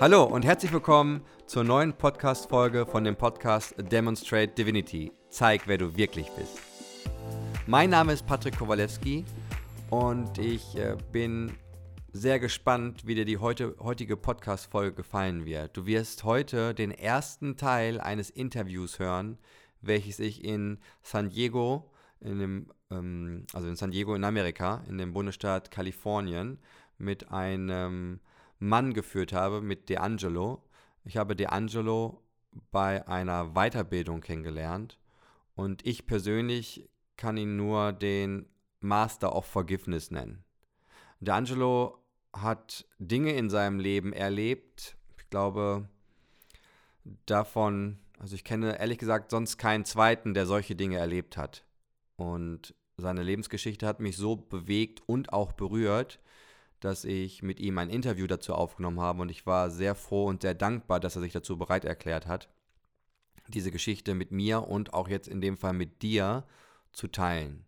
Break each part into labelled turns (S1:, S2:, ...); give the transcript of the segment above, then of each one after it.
S1: Hallo und herzlich willkommen zur neuen Podcast-Folge von dem Podcast Demonstrate Divinity. Zeig, wer du wirklich bist. Mein Name ist Patrick Kowalewski und ich äh, bin sehr gespannt, wie dir die heute, heutige Podcast-Folge gefallen wird. Du wirst heute den ersten Teil eines Interviews hören, welches ich in San Diego, in dem, ähm, also in San Diego in Amerika, in dem Bundesstaat Kalifornien, mit einem Mann geführt habe, mit D'Angelo. Ich habe D'Angelo bei einer Weiterbildung kennengelernt und ich persönlich kann ihn nur den Master of Forgiveness nennen. D'Angelo hat Dinge in seinem Leben erlebt. Ich glaube, davon, also ich kenne ehrlich gesagt sonst keinen zweiten, der solche Dinge erlebt hat. Und seine Lebensgeschichte hat mich so bewegt und auch berührt, dass ich mit ihm ein Interview dazu aufgenommen habe und ich war sehr froh und sehr dankbar, dass er sich dazu bereit erklärt hat, diese Geschichte mit mir und auch jetzt in dem Fall mit dir zu teilen.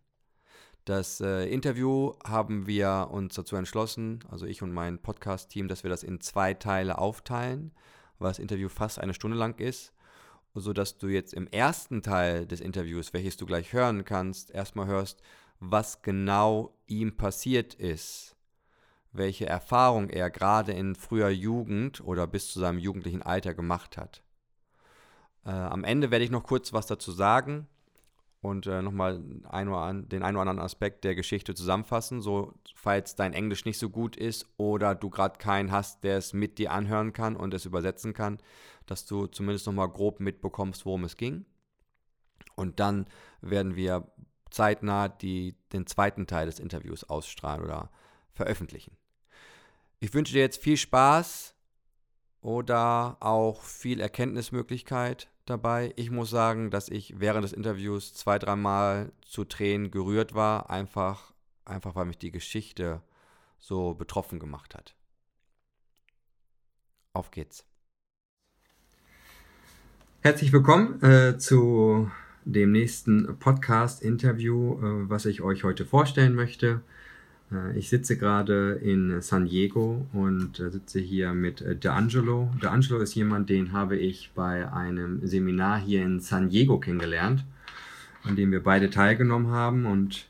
S1: Das äh, Interview haben wir uns dazu entschlossen, also ich und mein Podcast-Team, dass wir das in zwei Teile aufteilen, weil das Interview fast eine Stunde lang ist, sodass du jetzt im ersten Teil des Interviews, welches du gleich hören kannst, erstmal hörst, was genau ihm passiert ist welche Erfahrung er gerade in früher Jugend oder bis zu seinem jugendlichen Alter gemacht hat. Äh, am Ende werde ich noch kurz was dazu sagen und äh, nochmal den einen oder anderen Aspekt der Geschichte zusammenfassen, so falls dein Englisch nicht so gut ist oder du gerade keinen hast, der es mit dir anhören kann und es übersetzen kann, dass du zumindest nochmal grob mitbekommst, worum es ging. Und dann werden wir zeitnah die, den zweiten Teil des Interviews ausstrahlen oder veröffentlichen. Ich wünsche dir jetzt viel Spaß oder auch viel Erkenntnismöglichkeit dabei. Ich muss sagen, dass ich während des Interviews zwei, dreimal zu Tränen gerührt war, einfach, einfach weil mich die Geschichte so betroffen gemacht hat. Auf geht's. Herzlich willkommen äh, zu dem nächsten Podcast-Interview, äh, was ich euch heute vorstellen möchte. Äh, ich sitze gerade in San Diego und äh, sitze hier mit äh, D'Angelo. D'Angelo ist jemand, den habe ich bei einem Seminar hier in San Diego kennengelernt, an dem wir beide teilgenommen haben und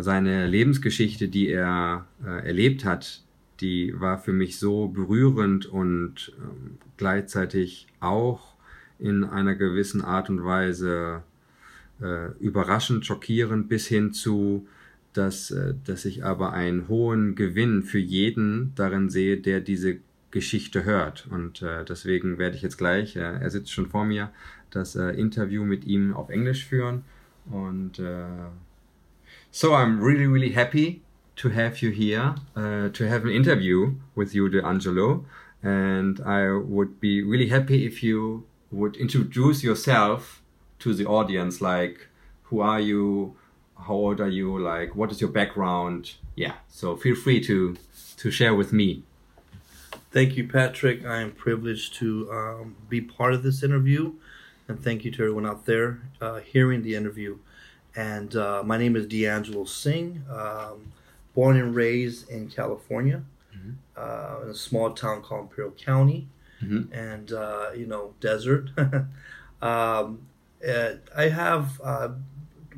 S1: seine Lebensgeschichte, die er erlebt hat, die war für mich so berührend und ähm, gleichzeitig auch in einer gewissen Art und Weise überraschend, schockierend bis hin zu dass, äh, dass ich aber einen hohen Gewinn für jeden darin sehe, der diese Geschichte hört. Und äh, deswegen werde ich jetzt gleich, äh, er sitzt schon vor mir, das äh, Interview mit ihm auf Englisch führen. Und äh, so I'm really, really happy to have you here, uh, to have an interview with you, De Angelo. And I would be really happy if you would introduce yourself to the audience, like who are you, how old are you? Like what is your background? Yeah so feel free to to share with me.
S2: Thank you patrick. I am privileged to um, be part of this interview and thank you to everyone out there uh, hearing the interview. And uh, my name is d'angelo singh. Um, born and raised in california mm-hmm. uh, in a small town called imperial county mm-hmm. and uh, you know desert. Um, i have uh,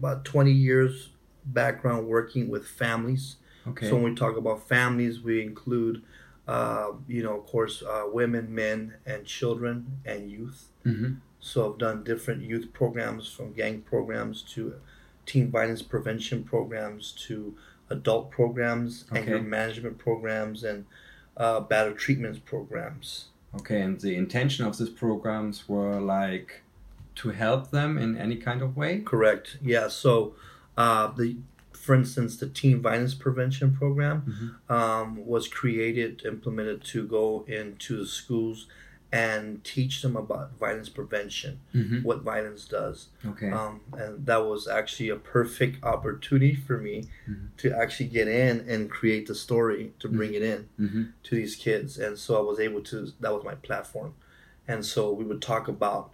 S2: about 20 years background working with families. Okay. So when we talk about families, we include, uh, you know, of course, uh, women, men, and children and youth. Mm-hmm. So I've done different youth programs from gang programs to teen violence prevention programs to adult programs, okay. anger management programs, and uh, battle treatments programs.
S1: Okay, and the intention of these programs were like to help them in any kind of way?
S2: Correct. Yeah. So, uh, the for instance, the teen violence prevention program mm-hmm. um, was created, implemented to go into the schools and teach them about violence prevention, mm-hmm. what violence does. Okay. Um, and that was actually a perfect opportunity for me mm-hmm. to actually get in and create the story to bring mm-hmm. it in mm-hmm. to these kids. And so I was able to, that was my platform. And so we would talk about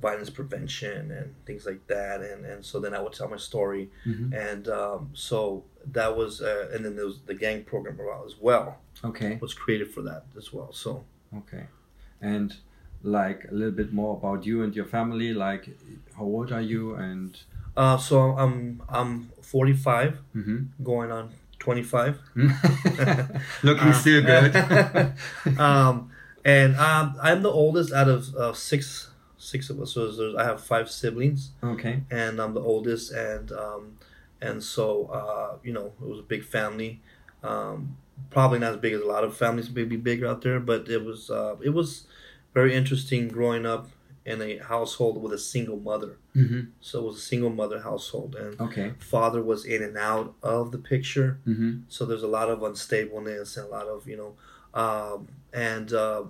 S2: violence prevention and things like that and and so then i would tell my story mm-hmm. and um, so that was uh, and then there was the gang program as well
S1: okay
S2: was created for that as well so
S1: Okay. And like a little bit more about you and your family. Like, how old are you? And
S2: Uh, so I'm I'm 45,
S1: Mhm.
S2: going on 25.
S1: looking
S2: Uh,
S1: still good.
S2: um, and um, I'm the oldest out of uh, six six of us. So there's, I have five siblings,
S1: okay.
S2: and I'm the oldest. And um, and so uh, you know it was a big family. Um, probably not as big as a lot of families maybe bigger out there, but it was uh, it was very interesting growing up in a household with a single mother.
S1: Mm-hmm.
S2: So it was a single mother household, and
S1: Okay.
S2: father was in and out of the picture.
S1: Mm-hmm.
S2: So there's a lot of unstableness and a lot of you know, um, and uh,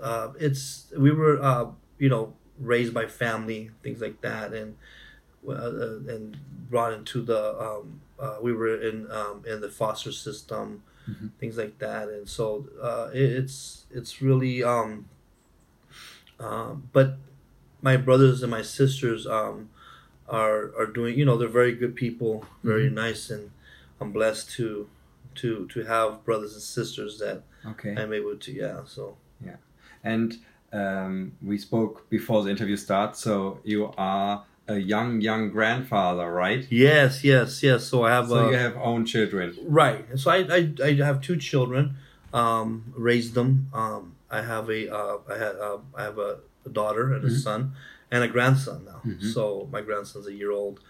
S2: uh, it's we were uh, you know raised by family things like that and uh, uh, and brought into the um, uh, we were in um, in the foster system
S1: Mhm.
S2: things like that and so uh, it, it's it's really um, um, but my brothers and my sisters um, are are doing you know they're very good people very nice and I'm blessed to to to have brothers and sisters that
S1: Okay.
S2: I'm able to yeah so yeah
S1: And um, we spoke before the interview starts. So you are a young, young grandfather, right?
S2: yes yes yes so I have
S1: So
S2: uh,
S1: you have own children.
S2: right so I, I I have two children um raised them um I have a uh, I had uh, I have a, a daughter and a
S1: Mhm.
S2: son and a grandson now
S1: Mhm.
S2: so my grandson's a year old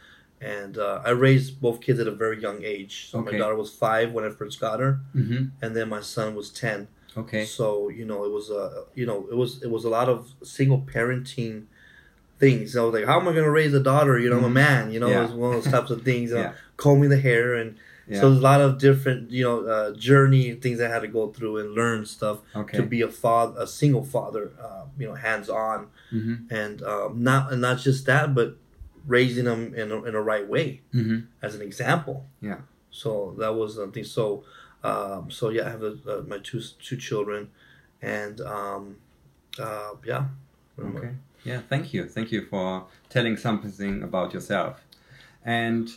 S2: and uh, I raised both kids at a very young age so
S1: Okay.
S2: my daughter was five when I first got her
S1: Mm-hmm.
S2: and then my son was 10
S1: Okay.
S2: So you know, it was a you know, it was it was a lot of single parenting things. I was like, how am I going to raise a daughter? You know, I'm a
S1: Mhm.
S2: man. You know,
S1: Yeah.
S2: it's one of those types of things. Know, combing the hair and
S1: Yeah.
S2: so there's a lot of different you know uh, journey things I had to go through and learn stuff
S1: okay.
S2: to be a father, a single father. Uh, you know, hands on
S1: mm-hmm.
S2: and um, not and not just that, but raising them in a, in a right way
S1: Mm-hmm.
S2: as an example.
S1: Yeah.
S2: So that was something. So, um, so yeah, I have a, uh, my two two children, and um, uh, yeah.
S1: Okay. Yeah, thank you. Thank you for telling something about yourself. And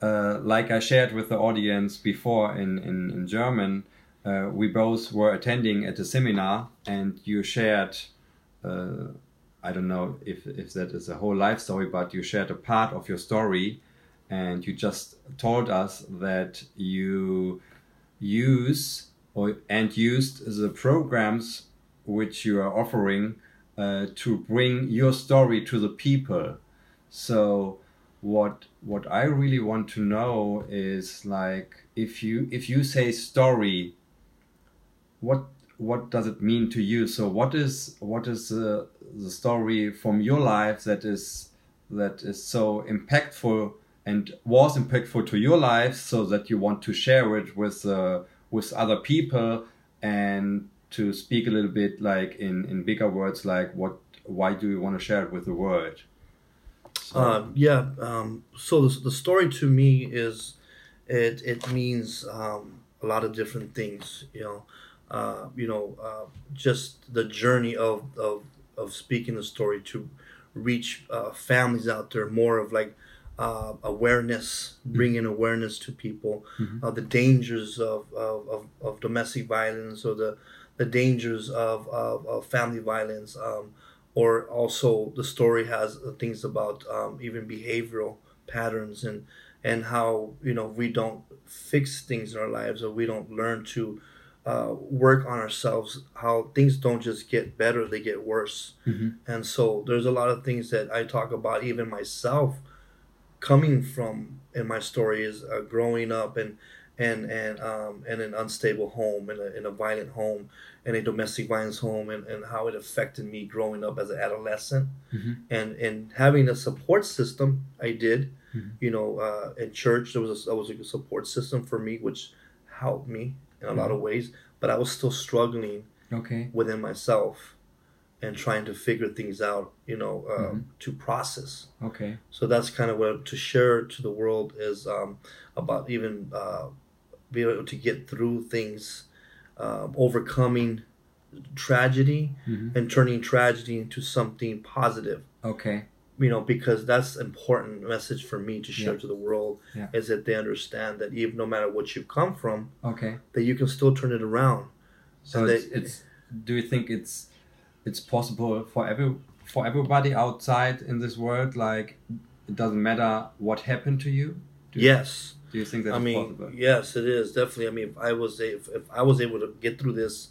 S1: uh, like I shared with the audience before in, in, in German, uh, we both were attending at a seminar and you shared, uh, I don't know if, if that is a whole life story, but you shared a part of your story and you just told us that you use or and used the programs which you are offering uh, to bring your story to the people. So what what I really want to know is like if you if you say story, what what does it mean to you? So what is what is the the story from your life that is that is so impactful and was impactful to your life, so that you want to share it with uh, with other people and to speak a little bit like in in bigger words like what why do you want to share it with the world so,
S2: Uh, yeah. Um, so the, the story to me is, it it means um, a lot of different things. You know, uh, you know, uh, just the journey of, of of speaking the story to reach uh, families out there. More of like uh, awareness, bringing awareness to people,
S1: Mhm.
S2: uh, the dangers of, of, of, of domestic violence or the the dangers of, of, of family violence. Um, or also the story has things about um, even behavioral patterns and and how you know we don't fix things in our lives or we don't learn to uh, work on ourselves how things don't just get better they get worse
S1: Mhm.
S2: and so there's a lot of things that i talk about even myself coming from in my story is uh, growing up and and and um, in an unstable home in a, in a violent home in a domestic violence home and, and how it affected me growing up as an adolescent
S1: Mhm.
S2: and and having a support system i did
S1: Mhm.
S2: you know uh, in church there was a, there was a support system for me which helped me in a lot of ways but i was still struggling
S1: okay
S2: within myself and trying to figure things out you know uh,
S1: Mhm.
S2: to process
S1: okay
S2: so that's kind of what to share to the world is um, about even uh, being able to get through things, um, overcoming tragedy
S1: Mhm.
S2: and turning tragedy into something positive.
S1: okay
S2: You know, because that's important message for me to share
S1: Yeah.
S2: to the world
S1: Yeah.
S2: is that they understand that even no matter what you've come from,
S1: okay
S2: that you can still turn it around.
S1: so it's,
S2: they-
S1: it's do you think it's it's possible for every for everybody outside in this world? Like, it doesn't matter what happened to you.
S2: Do yes.
S1: do you think that's
S2: I mean,
S1: possible?
S2: yes, it is definitely. I mean, if I was if, if I was able to get through this,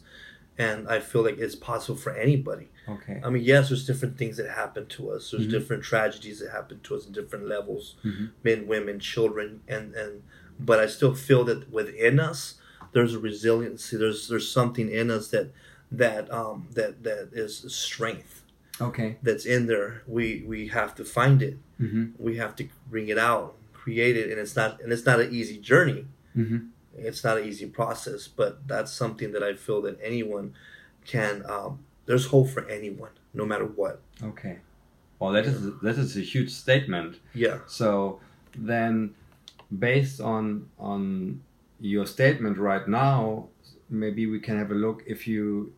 S2: and I feel like it's possible for anybody.
S1: Okay.
S2: I mean, yes, there's different things that happen to us. There's
S1: Mhm.
S2: different tragedies that happen to us in different levels,
S1: Mhm.
S2: men, women, children, and and. But I still feel that within us, there's a resiliency. There's there's something in us that that um that that is strength
S1: Okay.
S2: that's in there. We we have to find it.
S1: Mm-hmm.
S2: We have to bring it out, create it, and it's not and it's not an easy journey.
S1: Mm-hmm.
S2: It's not an easy process, but that's something that I feel that anyone can. Um, there's hope for anyone, no matter what.
S1: Okay. Well, that is that is a huge statement.
S2: Yeah.
S1: So then, based on on your statement right now, maybe we can have a look if you,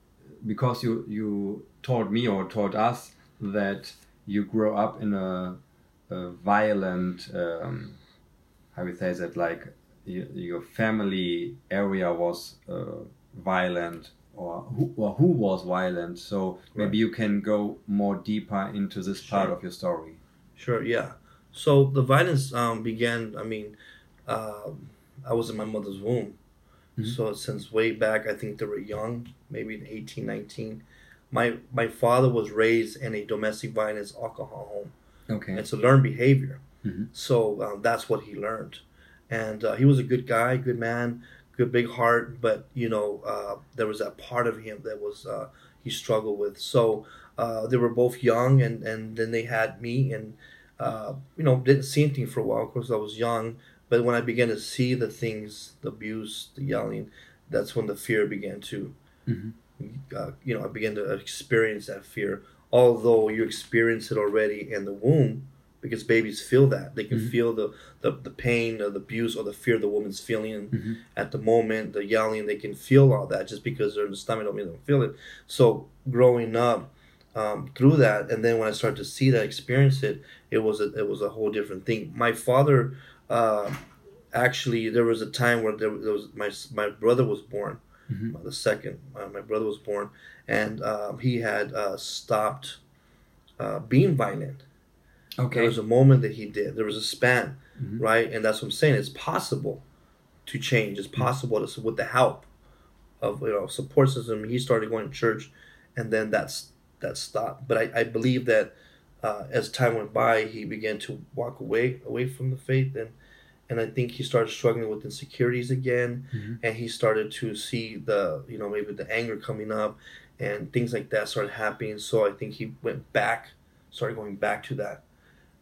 S1: because you you told me or told us that you grow up in a, a violent, um, how we say that like y- your family area was uh, violent or who, or who was violent. So maybe you can go more deeper into this part of your story.
S2: Sure, yeah. So the violence um, began. I mean, um I was in my mother's womb,
S1: Mhm.
S2: so since way back, I think they were young, maybe 18, 19. My my father was raised in a domestic violence alcohol home.
S1: Okay.
S2: It's a learned behavior.
S1: Mhm.
S2: So um, that's what he learned, and uh, he was a good guy, good man, good big heart. But you know, uh, there was that part of him that was uh, he struggled with. So uh, they were both young, and and then they had me, and uh, you know, didn't see anything for a while. Of course, I was young, but when I began to see the things, the abuse, the yelling, that's when the fear began to.
S1: Mhm.
S2: Uh, you know, I began to experience that fear. Although you experience it already in the womb, because babies feel that they can
S1: Mhm.
S2: feel the, the the pain or the abuse or the fear the woman's feeling
S1: Mhm.
S2: at the moment the yelling they can feel all that just because they're in the stomach don't mean they don't feel it so growing up um, through that and then when i started to see that experience it it was a, it was a whole different thing my father uh, actually there was a time where there, there was my my brother was born
S1: Mhm.
S2: the second uh, my brother was born and um, he had uh, stopped uh, being violent
S1: Okay.
S2: there was a moment that he did. There was a span,
S1: Mhm.
S2: right? And that's what I'm saying. It's possible to change. It's possible to, with the help of you know support system. He started going to church, and then that's that stopped. But I, I believe that uh, as time went by, he began to walk away away from the faith, and and I think he started struggling with insecurities again,
S1: Mhm.
S2: and he started to see the you know maybe the anger coming up, and things like that started happening. So I think he went back, started going back to that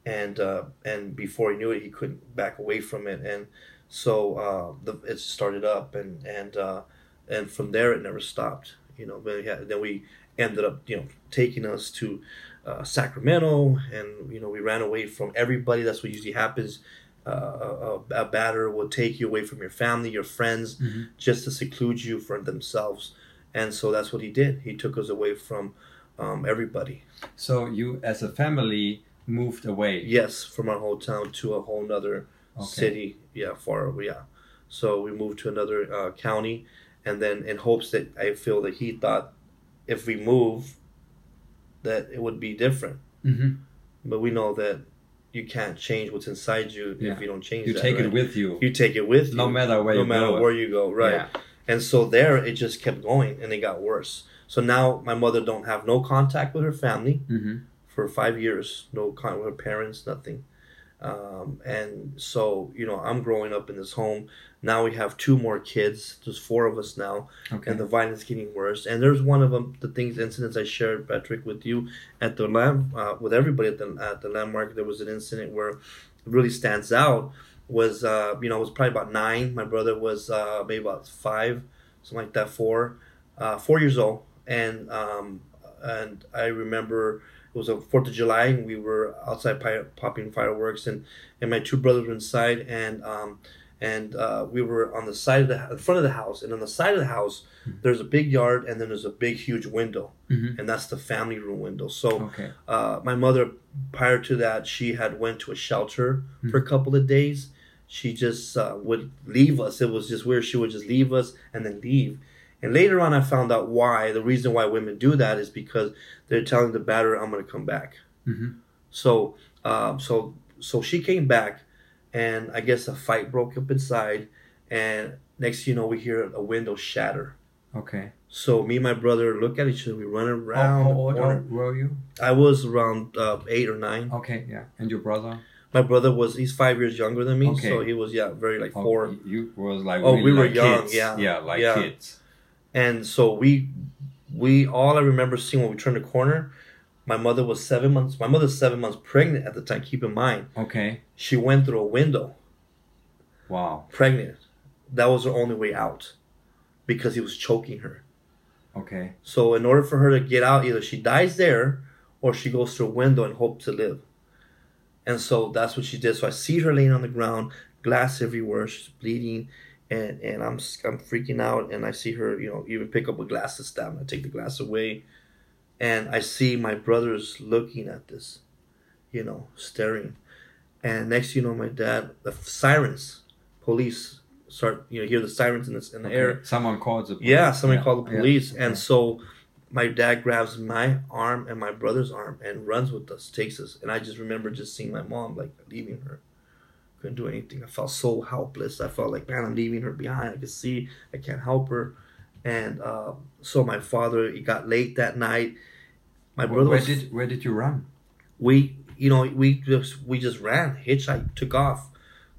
S2: and uh, and before he knew it, he couldn't back away from it, and so uh, the, it started up, and and uh, and from there it never stopped. You know, then we, then we ended up you know taking us to uh, Sacramento, and you know we ran away from everybody. That's what usually happens. Uh, a, a batter will take you away from your family, your friends,
S1: Mhm.
S2: just to seclude you from themselves, and so that's what he did. He took us away from um, everybody.
S1: So you, as a family, moved away.
S2: Yes, from our hometown to a whole nother
S1: Okay.
S2: city. Yeah, far. Yeah. So we moved to another uh, county, and then in hopes that I feel that he thought if we move, that it would be different.
S1: hmm
S2: But we know that you can't change what's inside you
S1: Yeah.
S2: if you don't change.
S1: You
S2: that,
S1: take
S2: right?
S1: it with you,
S2: You take it with you,
S1: no matter where
S2: no
S1: you
S2: matter
S1: go.
S2: where you go. Right.
S1: Yeah.
S2: And so there, it just kept going, and it got worse. So now my mother don't have no contact with her family
S1: hmm
S2: for five years, no contact with her parents, nothing. Um, and so, you know, I'm growing up in this home. Now we have two more kids. There's four of us now,
S1: Okay.
S2: and the violence is getting worse. And there's one of them, the things, incidents I shared, Patrick, with you at the land, uh, with everybody at the at the landmark. There was an incident where it really stands out. Was uh, you know, I was probably about nine. My brother was uh, maybe about five, something like that, four, uh, four years old. And um, and I remember it was a Fourth of July, and we were outside pi- popping fireworks, and and my two brothers were inside, and um, and uh, we were on the side of the in front of the house, and on the side of the house, there's a big yard, and then there's a big huge window,
S1: hmm
S2: and that's the family room window. So
S1: Okay.
S2: uh, my mother, prior to that, she had went to a shelter for a couple of days. She just uh, would leave us. It was just weird. She would just leave us and then leave. And later on, I found out why. The reason why women do that is because they're telling the batterer, "I'm going to come back."
S1: Mhm.
S2: So, um, so, so she came back, and I guess a fight broke up inside. And next, you know, we hear a window shatter.
S1: Okay.
S2: So me and my brother look at each other. We run around.
S1: how old
S2: corner.
S1: were you?
S2: I was around uh, eight or nine.
S1: Okay, yeah. And your brother?
S2: My brother was he's five years younger than me,
S1: Okay.
S2: so he was yeah very like
S1: Oh,
S2: four.
S1: You was like
S2: Oh,
S1: really
S2: we were young,
S1: kids.
S2: yeah.
S1: Yeah, like
S2: Yeah.
S1: kids.
S2: And so we we all I remember seeing when we turned the corner. My mother was seven months. My mother's seven months pregnant at the time. Keep in mind,
S1: Okay.
S2: she went through a window,
S1: Wow.
S2: pregnant. That was her only way out, because he was choking her.
S1: Okay.
S2: So in order for her to get out, either she dies there, or she goes through a window and hopes to live. And so that's what she did. So I see her laying on the ground, glass everywhere. She's bleeding, and and I'm I'm freaking out. And I see her, you know, even pick up a glass of. And I take the glass away, and I see my brothers looking at this, you know, staring. And next, you know, my dad, the sirens, police start, you know, hear the sirens in this in the
S1: okay.
S2: air.
S1: Someone called the police.
S2: Yeah, somebody
S1: Yeah,
S2: called the
S1: yeah,
S2: police,
S1: okay.
S2: and so my dad grabs my arm and my brother's arm and runs with us, takes us, and I just remember just seeing my mom like leaving her. Couldn't do anything. I felt so helpless. I felt like man, I'm leaving her behind. I can see I can't help her, and uh, so my father. It got late that night. My brother
S1: where
S2: was
S1: did where did you run?
S2: we you know we just we just ran hitchhiked took off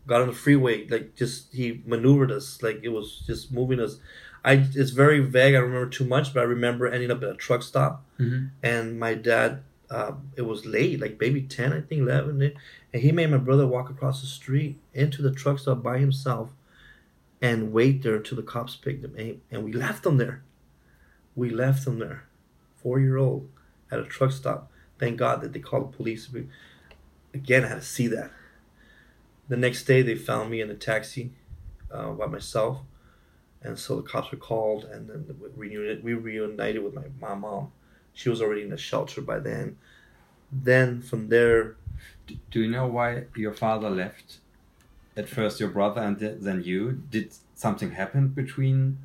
S2: got on the freeway like just he maneuvered us like it was just moving us i it's very vague i don't remember too much but i remember ending up at a truck stop
S1: Mhm.
S2: and my dad uh, it was late like maybe 10 i think 11 and he made my brother walk across the street into the truck stop by himself and wait there until the cops picked him. And, and we left him there. We left him there. Four year old at a truck stop. Thank god that they called the police. Again i had to see that. The next day they found me in a taxi uh, by myself. And so the cops were called and then we reunited, we reunited with my, my mom. She was already in the shelter by then then from there
S1: D- Do you know why your father left? At first, your brother, and then you. Did something happen between?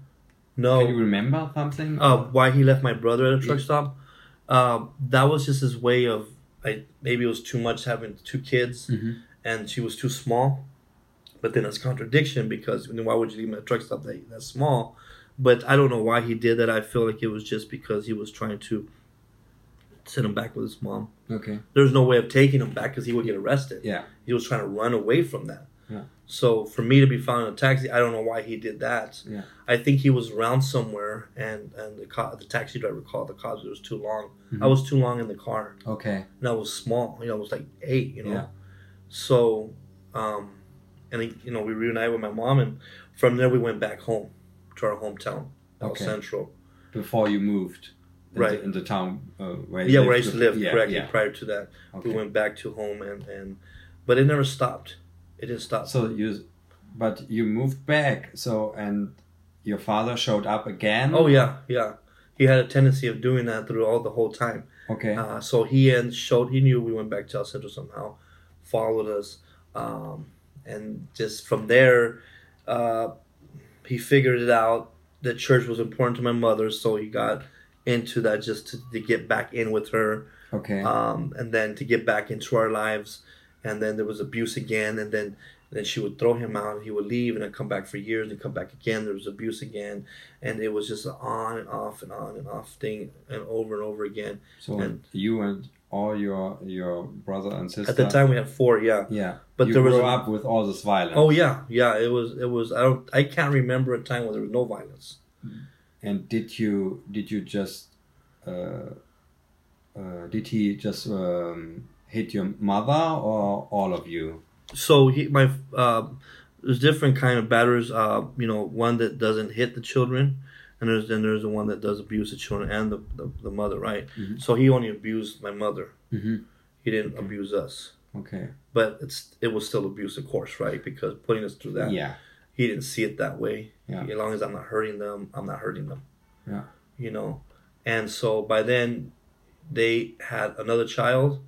S2: no
S1: Can you remember something?
S2: uh, why he left my brother at a truck stop uh, that was just his way of I, maybe it was too much having two kids
S1: Mhm.
S2: and she was too small. But then it's contradiction because I mean, why would you leave him at a truck stop that, that small? But I don't know why he did that. I feel like it was just because he was trying to send him back with his mom.
S1: Okay.
S2: There's no way of taking him back because he would get arrested.
S1: Yeah.
S2: He was trying to run away from that.
S1: Yeah.
S2: So for me to be found in a taxi, I don't know why he did that.
S1: Yeah.
S2: I think he was around somewhere, and and the co- the taxi driver called the cops. It was too long.
S1: Mhm.
S2: I was too long in the car
S1: Okay.
S2: and I was small. You know, I was like eight. You know,
S1: Yeah.
S2: so um, and he, you know we reunited with my mom, and from there we went back home to our hometown, El
S1: Okay.
S2: Centro.
S1: Before you moved.
S2: Right.
S1: The, in the town uh, where
S2: Yeah, where I used to live.
S1: Yeah.
S2: correctly.
S1: Yeah.
S2: Prior to that,
S1: Okay.
S2: we went back to home, and and but it never stopped. It didn't stop.
S1: So you, but you moved back. So and your father showed up again.
S2: oh yeah, yeah. He had a tendency of doing that through all the whole time.
S1: Okay.
S2: Uh, so he and showed he knew we went back to El Centro somehow, followed us, um, and just from there, uh, he figured it out that church was important to my mother, so he got into that just to, to get back in with her,
S1: okay.
S2: um, and then to get back into our lives, and then there was abuse again, and then. Then she would throw him out, and he would leave, and then come back for years, and come back again. There was abuse again, and it was just an on and off and on and off thing, and over and over again.
S1: so
S2: and-
S1: you and all your your brother and sister.
S2: At the time, we had four, yeah.
S1: Yeah.
S2: But
S1: you
S2: there was
S1: grew
S2: a-
S1: up with all this violence.
S2: Oh yeah, yeah. It was, it was. I don't, I can't remember a time where there was no violence.
S1: And did you did you just uh, uh, did he just um, hit your mother or all of you?
S2: So he, my, uh, there's different kind of batters. Uh, you know, one that doesn't hit the children, and there's then there's the one that does abuse the children and the the, the mother, right?
S1: Mhm.
S2: So he only abused my mother.
S1: Mm-hmm.
S2: He didn't abuse us,
S1: Okay.
S2: but it's it was still abuse, of course, right? Because putting us through that,
S1: Yeah.
S2: he didn't see it that way.
S1: Yeah.
S2: As long as I'm not hurting them, I'm not hurting them.
S1: Yeah.
S2: You know, and so by then they had another child,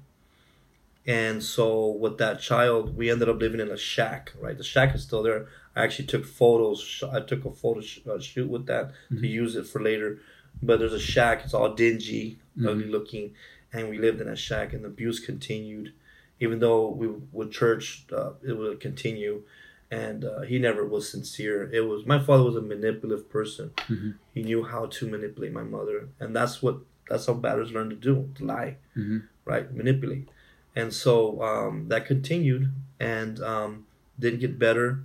S2: And so with that child, we ended up living in a shack. Right, the shack is still there. I actually took photos. I took a photo sh- uh, shoot with that to use it for later. But there's a shack. It's all dingy, ugly looking, and we lived in a shack. And the abuse continued, even though we would church, uh, it would continue. And uh, he never was sincere. It was my father was a manipulative person.
S1: Mhm.
S2: He knew how to manipulate my mother, and that's what that's how batters learn to do: to lie,
S1: Mhm.
S2: right? Manipulate. And so um, that continued and um, didn't get better.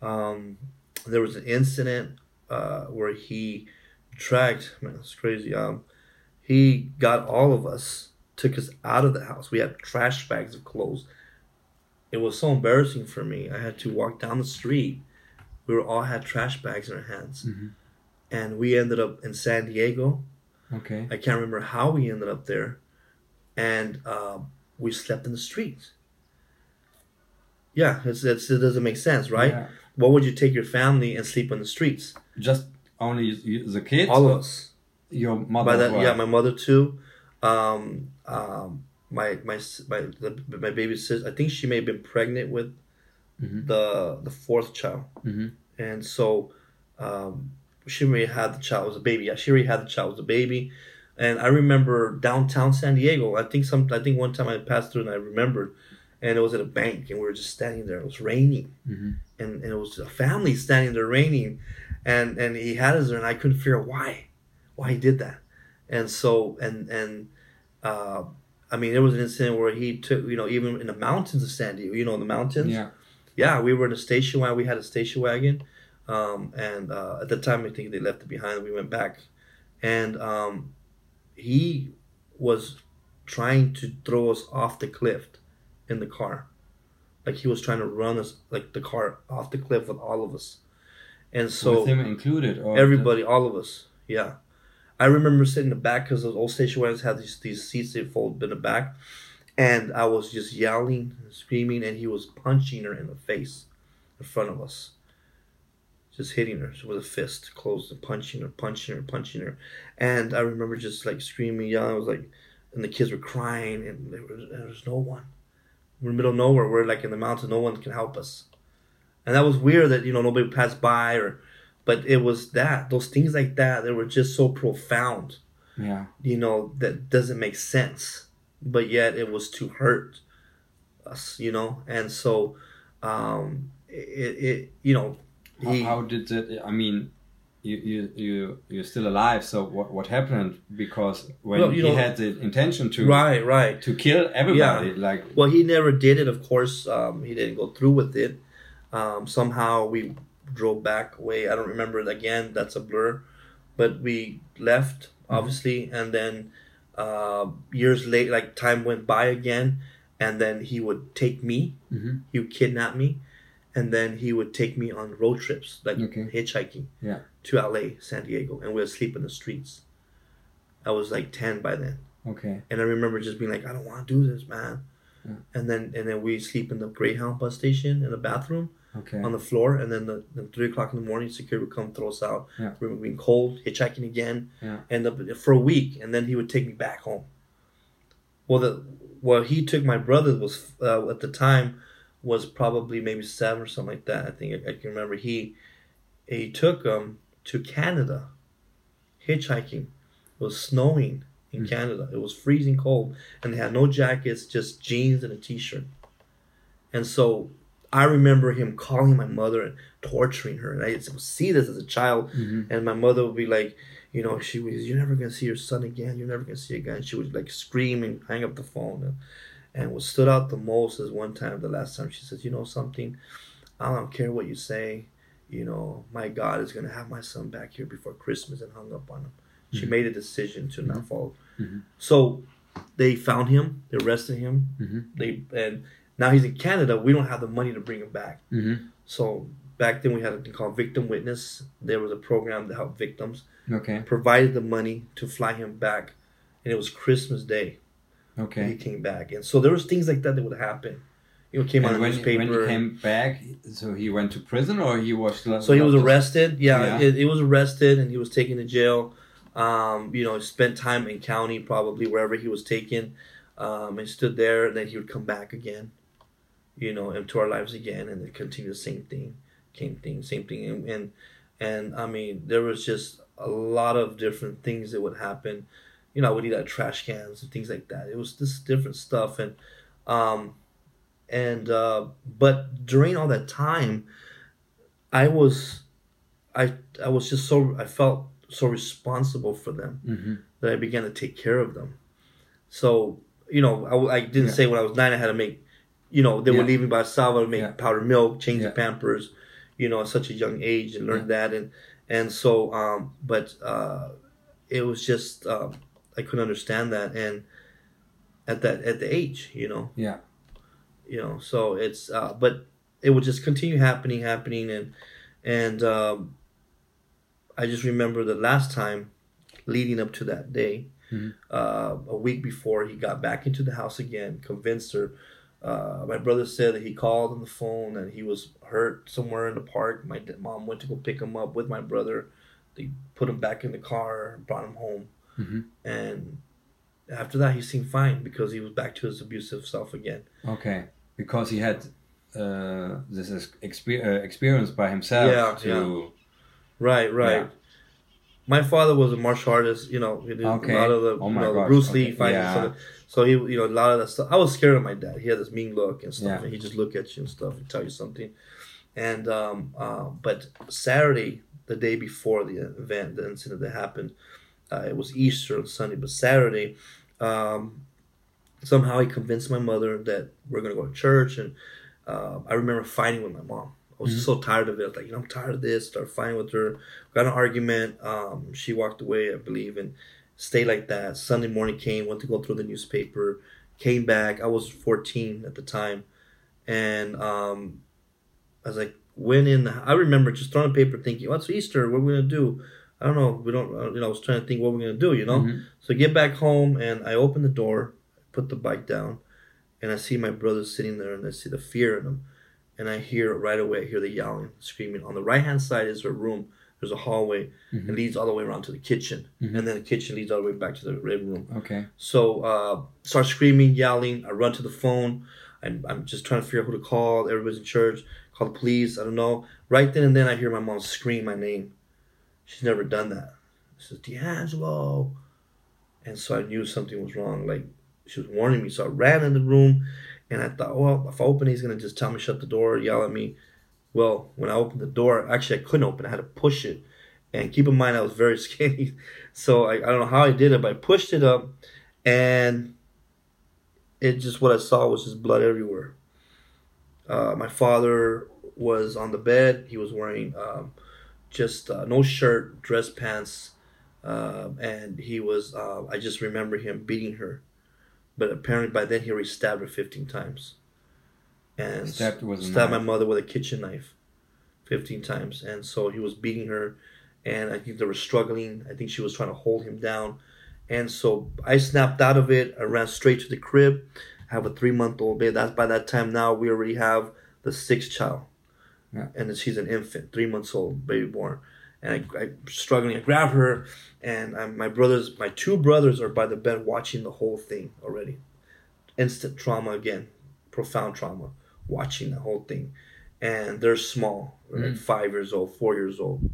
S2: Um, there was an incident uh, where he dragged, man, it's crazy. Um, he got all of us, took us out of the house. We had trash bags of clothes. It was so embarrassing for me. I had to walk down the street. We were all had trash bags in our hands.
S1: Mhm.
S2: And we ended up in San Diego.
S1: Okay.
S2: I can't remember how we ended up there, and uh, we slept in the streets. Yeah, it's, it's, it doesn't make sense, right?
S1: Yeah.
S2: Why would you take your family and sleep on the streets?
S1: Just only you, the kids.
S2: All of us.
S1: Your mother.
S2: By that, yeah, my mother too. Um, um, my my my the, my baby sister. I think she may have been pregnant with
S1: Mhm.
S2: the the fourth child,
S1: Mhm.
S2: and so um, she already had the child as a baby. Yeah, she already had the child as a baby. And I remember downtown San Diego. I think some. I think one time I passed through and I remembered, and it was at a bank, and we were just standing there. It was raining,
S1: Mhm.
S2: and, and it was a family standing there raining, and and he had us there, and I couldn't figure out why, why he did that, and so and and, uh, I mean, there was an incident where he took, you know, even in the mountains of San Diego, you know, in the mountains,
S1: Yeah.
S2: yeah, we were in a station wagon. We had a station wagon, um, and uh, at the time I think they left it behind. We went back, and um, he was trying to throw us off the cliff in the car, like he was trying to run us like the car off the cliff with all of us, and so
S1: With him included,
S2: everybody, all of us, yeah. I remember sitting in the back because those old station wagons had these these seats they fold in the back, and I was just yelling and screaming, and he was punching her in the face, in front of us, just hitting her with a fist closed and punching her, punching her, punching her, and I remember just like screaming, yelling. I was like, and the kids were crying, and there was, there was no one. We're in the middle of nowhere. We're like in the mountains. No one can help us, and that was weird that you know nobody passed by or but it was that those things like that they were just so profound
S1: yeah,
S2: you know that doesn't make sense but yet it was to hurt us you know and so um it, it you know
S1: how,
S2: he,
S1: how did it? I mean, you you you you're still alive. So what what happened? Because when
S2: Well, you
S1: he
S2: know-
S1: had the intention to
S2: right right
S1: to kill everybody, like
S2: well he never did it of course um he didn't go through with it um somehow we drove back away i don't remember it again that's a blur but we left obviously and then uh years late like time went by again and then he would take me
S1: Mhm.
S2: he would kidnap me and then he would take me on road trips like
S1: Okay.
S2: hitchhiking
S1: Yeah.
S2: to la san diego and we would sleep in the streets i was like 10 by then
S1: okay,
S2: and I remember just being like, I don't want to do this, man.
S1: Yeah.
S2: And then and then we sleep in the Greyhound bus station in the bathroom
S1: okay,
S2: on the floor, and then the, the three o'clock in the morning, security would come throw us out.
S1: Yeah.
S2: We were being cold, hitchhiking again,
S1: Yeah.
S2: and the, for a week, and then he would take me back home. Well, the well he took my brother was uh, at the time was probably maybe seven or something like that. I think I, I can remember he he took him to Canada, hitchhiking. It was snowing in
S1: Mm.
S2: Canada. It was freezing cold, and they had no jackets, just jeans and a t-shirt. And so I remember him calling my mother and torturing her, and I used to see this as a child.
S1: hmm
S2: And my mother would be like, you know, she was, you're never gonna see your son again. You're never gonna see again. She would like scream and hang up the phone. And, and what stood out the most is one time, the last time she says, you know something, I don't care what you say. You know, my God is gonna have my son back here before Christmas, and hung up on him. She
S1: Mhm.
S2: made a decision to not follow.
S1: Mhm.
S2: So they found him. They arrested him.
S1: hmm
S2: They and now he's in Canada. We don't have the money to bring him back.
S1: hmm
S2: So back then we had a thing called Victim Witness. There was a program to help victims.
S1: Okay.
S2: Provided the money to fly him back, and it was Christmas Day.
S1: Okay.
S2: He came back, and so there was things like that that would happen. You know, came on
S1: And
S2: the
S1: when,
S2: newspaper.
S1: when he came back, so he went to prison, or he was still.
S2: so he was arrested. Yeah,
S1: Yeah.
S2: It, it was arrested, and he was taken to jail. Um, you know, spent time in county, probably wherever he was taken. um, and stood there, and then he would come back again, you know, into our lives again, and then continue the same thing, same thing, same thing, and and, and I mean, there was just a lot of different things that would happen. You know, I would eat out trash cans and things like that. It was just different stuff, and um, and uh, but during all that time, I was, I I was just so I felt so responsible for them
S1: Mm-hmm.
S2: that I began to take care of them. So you know, I, I didn't
S1: Yeah.
S2: say when I was nine I had to make, you know, they
S1: Yeah.
S2: would leave me by myself. I would make
S1: Yeah.
S2: powdered milk, change the Pampers, you know, at such a young age and learned that and and so um, but uh, it was just um, I couldn't understand that and at that at the age, you know
S1: Yeah.
S2: you know so it's uh but it would just continue happening happening and and um i just remember the last time leading up to that day
S1: Mhm.
S2: uh a week before he got back into the house again convinced her uh, my brother said that he called on the phone and he was hurt somewhere in the park. My d- mom went to go pick him up with my brother. They put him back in the car, brought him home,
S1: Mhm.
S2: and after that he seemed fine because he was back to his abusive self again.
S1: Okay, because he had uh, this is exper- uh, experience by himself
S2: Yeah,
S1: to
S2: Right, right.
S1: Yeah.
S2: My father was a martial artist. You know, he did
S1: Okay.
S2: a lot of the
S1: Oh
S2: you know,
S1: gosh,
S2: Bruce Lee
S1: okay.
S2: fighting.
S1: Yeah.
S2: So, so he, you know, a lot of that stuff. I was scared of my dad. He had this mean look and stuff,
S1: Yeah.
S2: and he just look at you and stuff and tell you something. And um, uh, but Saturday, the day before the event, the incident that happened, uh, it was Easter on Sunday, but Saturday, um, somehow he convinced my mother that we're gonna go to church, and uh, I remember fighting with my mom. I was just so tired of it. Like, you know, I'm tired of this. Start fighting with her. Got an argument. Um, she walked away, I believe, and stayed like that. Sunday morning came, went to go through the newspaper, came back. I was 14 at the time, and um, I was like, went in. I remember just throwing a paper, thinking, "What's Easter? What are we gonna do?" I don't know. We don't. You know, I was trying to think what we're gonna do. You know.
S1: Mhm.
S2: So I get back home and I open the door, put the bike down, and I see my brother sitting there and I see the fear in him. And I hear right away, I hear the yelling, screaming. On the right hand side is a room. There's a hallway.
S1: Mhm.
S2: It leads all the way around to the kitchen.
S1: Mhm.
S2: And then the kitchen leads all the way back to the living room.
S1: Okay.
S2: So uh, start screaming, yelling. I run to the phone. I'm, I'm just trying to figure out who to call. Everybody's in church. Call the police. I don't know. Right then and then, I hear my mom scream my name. She's never done that. She says, D'Angelo. And so I knew something was wrong. Like she was warning me. So I ran in the room and I thought, well, if I open it, he's going to just tell me, shut the door, yell at me. Well, when I opened the door, actually, I couldn't open it. I had to push it. And keep in mind, I was very skinny. So I, I don't know how I did it, but I pushed it up and it just, what I saw was just blood everywhere. Uh, my father was on the bed. He was wearing um, just uh, no shirt, dress pants, uh, and he was. Uh, I just remember him beating her, but apparently by then he already stabbed her fifteen times, and
S1: Stabbed
S2: stabbed my mother with a kitchen knife, fifteen times, and so he was beating her, and I think they were struggling. I think she was trying to hold him down, and so I snapped out of it. I ran straight to the crib. I have a three month old baby. That's by that time now we already have the sixth child
S1: Yeah.
S2: and she's an infant, three months old, baby born. And I, I'm struggling. I grab her, and i my brothers, my two brothers, are by the bed watching the whole thing already. Instant trauma again, profound trauma, watching the whole thing. And they're small, like
S1: Mm.
S2: five years old, four years old,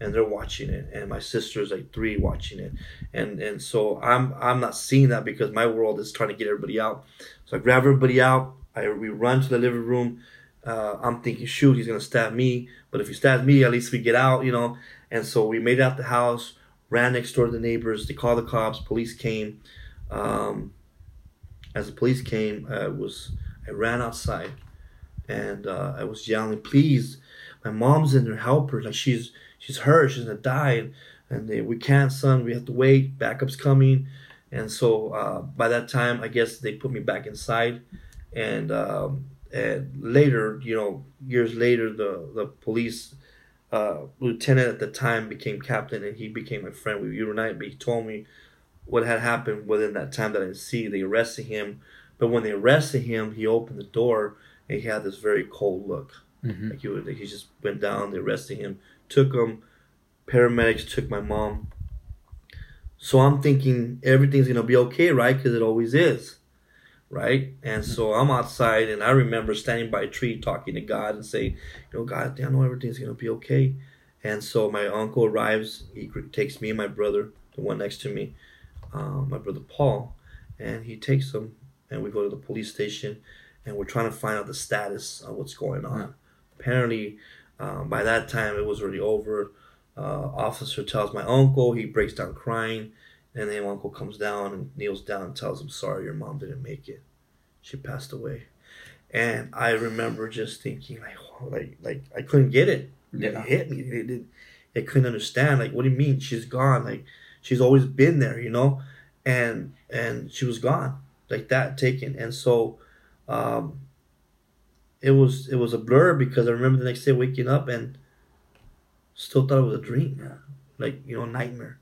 S2: and they're watching it. And my sister's like three, watching it. And and so I'm I'm not seeing that because my world is trying to get everybody out. So I grab everybody out. I we run to the living room. Uh, I'm thinking, shoot, he's gonna stab me. But if he stabs me, at least we get out, you know. And so we made it out the house, ran next door to the neighbors. They called the cops. Police came. Um, as the police came, I was I ran outside, and uh, I was yelling, "Please, my mom's in there. Help her! Like she's she's hurt. She's gonna die." And, and they, we can't, son. We have to wait. Backup's coming. And so uh, by that time, I guess they put me back inside. And um, and later, you know, years later, the the police uh, lieutenant at the time became captain, and he became my friend. We reunited, but he told me what had happened within that time that I see. They arrested him, but when they arrested him, he opened the door and he had this very cold look,
S1: Mhm.
S2: like he would, like he just went down. They arrested him, took him. Paramedics took my mom. So I'm thinking everything's gonna be okay, right? Because it always is. right? And so I'm outside, and I remember standing by a tree talking to God and saying, you know, God, I know everything's gonna be okay. And so my uncle arrives. He takes me and my brother, the one next to me, uh, my brother Paul, and he takes them, and we go to the police station, and we're trying to find out the status of what's going on. Mm. Apparently, um, by that time it was already over. Uh, officer tells my uncle. He breaks down crying, and then my uncle comes down and kneels down and tells him, "Sorry, your mom didn't make it. She passed away." And I remember just thinking, like, like, like I couldn't get it. Yeah. It hit me. It, it, it couldn't understand. Like, what do you mean she's gone? Like, she's always been there, you know, and and she was gone like that, taken. And so, um, it was it was a blur because I remember the next day waking up and still thought it was a dream, yeah. like you know, nightmare.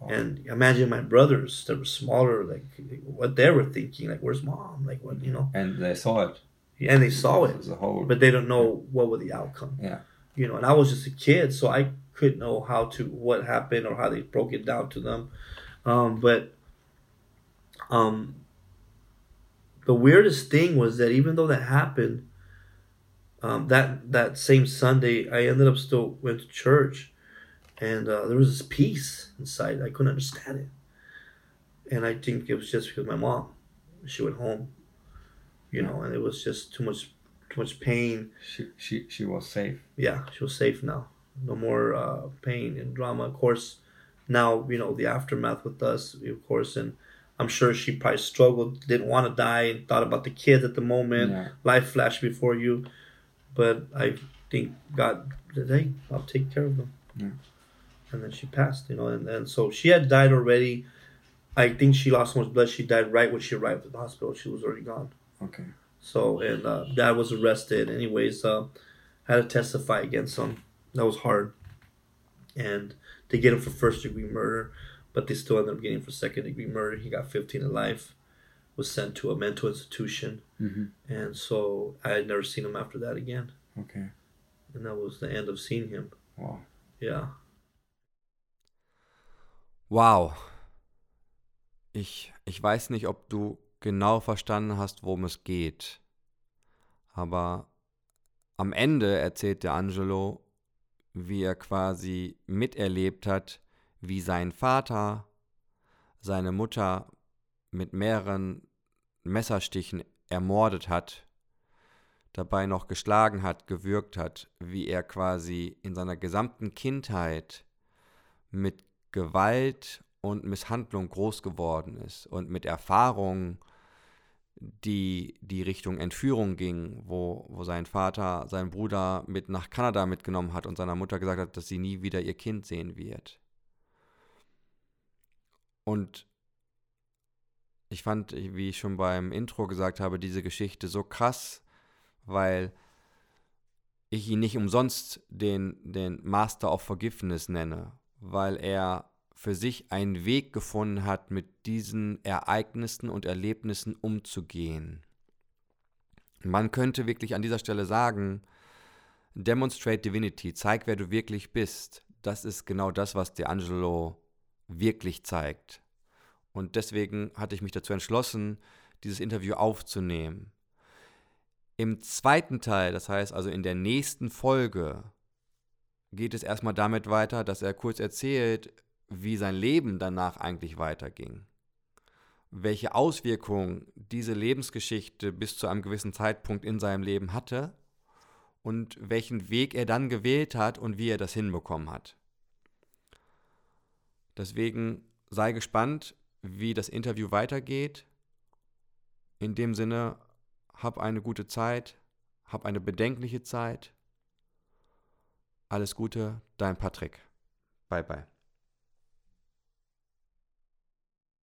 S2: Oh. And imagine my brothers that were smaller, like what they were thinking, like where's mom, like what you know.
S3: And they saw it.
S2: Yeah, and they saw it, a whole, but they don't know what was the outcome.
S3: Yeah,
S2: you know, and I was just a kid, so I couldn't know how to what happened or how they broke it down to them. Um, but um, the weirdest thing was that even though that happened, um, that that same Sunday, I ended up still went to church, and uh, there was this peace inside. I couldn't understand it, and I think it was just because my mom, she went home, you know, and it was just too much, too much pain.
S3: She she she was safe.
S2: Yeah, she was safe now. No more uh, pain and drama. Of course, now you know the aftermath with us, of course, and I'm sure she probably struggled, didn't want to die, thought about the kids at the moment. Yeah. Life flashed before you but I think God "Hey, I'll take care of them." Yeah. And then she passed, you know, and, and so she had died already. I think she lost so much blood. She died right when she arrived at the hospital. She was already gone.
S3: Okay.
S2: So and uh, dad was arrested. Anyways, uh, had to testify against him. That was hard. And they get him for first degree murder, but they still ended up getting for second degree murder. He got 15 to life was sent to a mental institution, mm-hmm. and so I had never seen him after that again.
S3: Okay.
S2: And that was the end of seeing him.
S3: Wow.
S2: Ja.
S1: Wow. Ich, ich weiß nicht, ob du genau verstanden hast, worum es geht. Aber am Ende erzählt der Angelo, wie er quasi miterlebt hat, wie sein Vater seine Mutter mit mehreren Messerstichen ermordet hat, dabei noch geschlagen hat, gewürgt hat, wie er quasi in seiner gesamten Kindheit mit Gewalt und Misshandlung groß geworden ist und mit Erfahrungen, die die Richtung Entführung ging, wo, wo sein Vater seinen Bruder mit nach Kanada mitgenommen hat und seiner Mutter gesagt hat, dass sie nie wieder ihr Kind sehen wird. Und ich fand, wie ich schon beim Intro gesagt habe, diese Geschichte so krass, weil ich ihn nicht umsonst den, den Master of Forgiveness nenne, weil er für sich einen Weg gefunden hat, mit diesen Ereignissen und Erlebnissen umzugehen. Man könnte wirklich an dieser Stelle sagen, Demonstrate Divinity, zeig, wer du wirklich bist. Das ist genau das, was D'Angelo wirklich zeigt. Und deswegen hatte ich mich dazu entschlossen, dieses Interview aufzunehmen. Im zweiten Teil, das heißt also in der nächsten Folge, geht es erstmal damit weiter, dass er kurz erzählt, wie sein Leben danach eigentlich weiterging. Welche Auswirkungen diese Lebensgeschichte bis zu einem gewissen Zeitpunkt in seinem Leben hatte und welchen Weg er dann gewählt hat und wie er das hinbekommen hat. Deswegen sei gespannt, wie das Interview weitergeht. In dem Sinne, hab eine gute Zeit, hab eine bedenkliche Zeit. Alles Gute, dein Patrick. Bye bye.